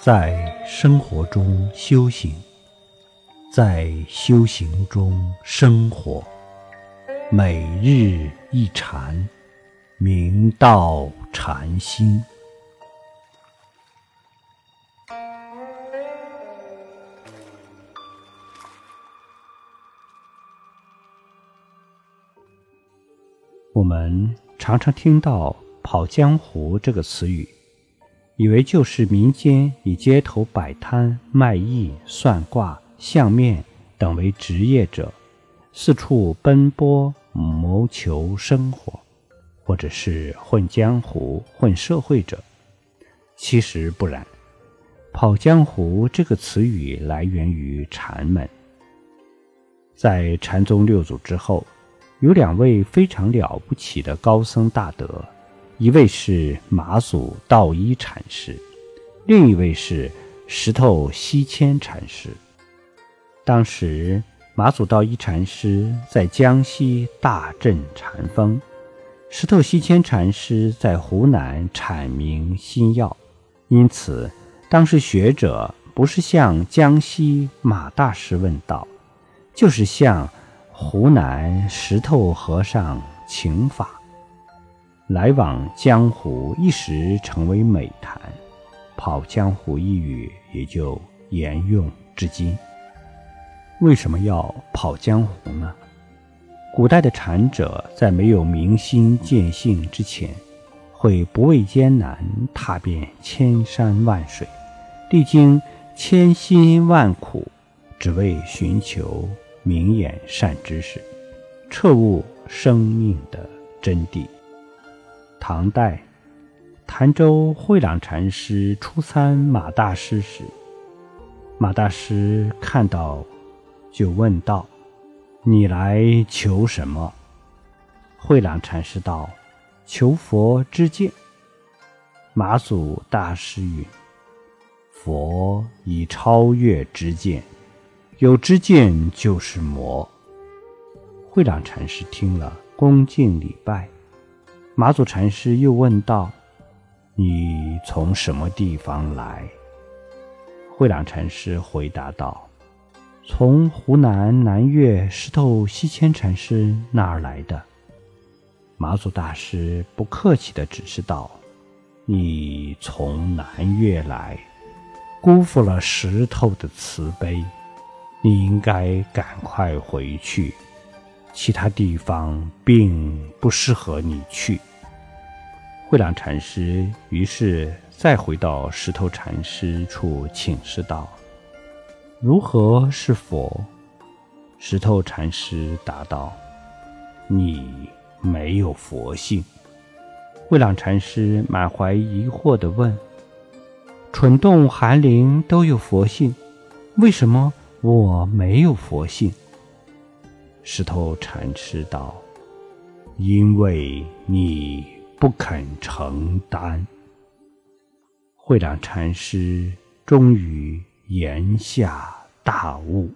在生活中修行，在修行中生活，每日一禅，明道禅心。我们常常听到“跑江湖”这个词语。以为就是民间以街头摆摊卖艺、算卦、相面等为职业者，四处奔波谋求生活，或者是混江湖、混社会者。其实不然，“跑江湖”这个词语来源于禅门。在禅宗六祖之后，有两位非常了不起的高僧大德。一位是马祖道一禅师，另一位是石头西迁禅师。当时马祖道一禅师在江西大振禅风，石头西迁禅师在湖南阐明心要。因此，当时学者不是向江西马大师问道，就是向湖南石头和尚请法。来往江湖一时成为美谈，跑江湖一语也就沿用至今。为什么要跑江湖呢？古代的禅者在没有明心见性之前，会不畏艰难，踏遍千山万水，历经千辛万苦，只为寻求明眼善知识，彻悟生命的真谛。唐代，潭州慧朗禅师初参马大师时，马大师看到，就问道：“你来求什么？”慧朗禅师道：“求佛之见。”马祖大师云：“佛已超越知见，有知见就是魔。”慧朗禅师听了，恭敬礼拜。马祖禅师又问道：“你从什么地方来？”慧朗禅师回答道：“从湖南南岳石头西迁禅师那儿来的。”马祖大师不客气地指示道：“你从南岳来，辜负了石头的慈悲，你应该赶快回去。”其他地方并不适合你去。慧朗禅师于是再回到石头禅师处请示道：“如何是佛？”石头禅师答道：“你没有佛性。”慧朗禅师满怀疑惑地问：“蠢动寒灵都有佛性，为什么我没有佛性？”石头禅师道：“因为你不肯承担。”慧长禅师终于言下大悟。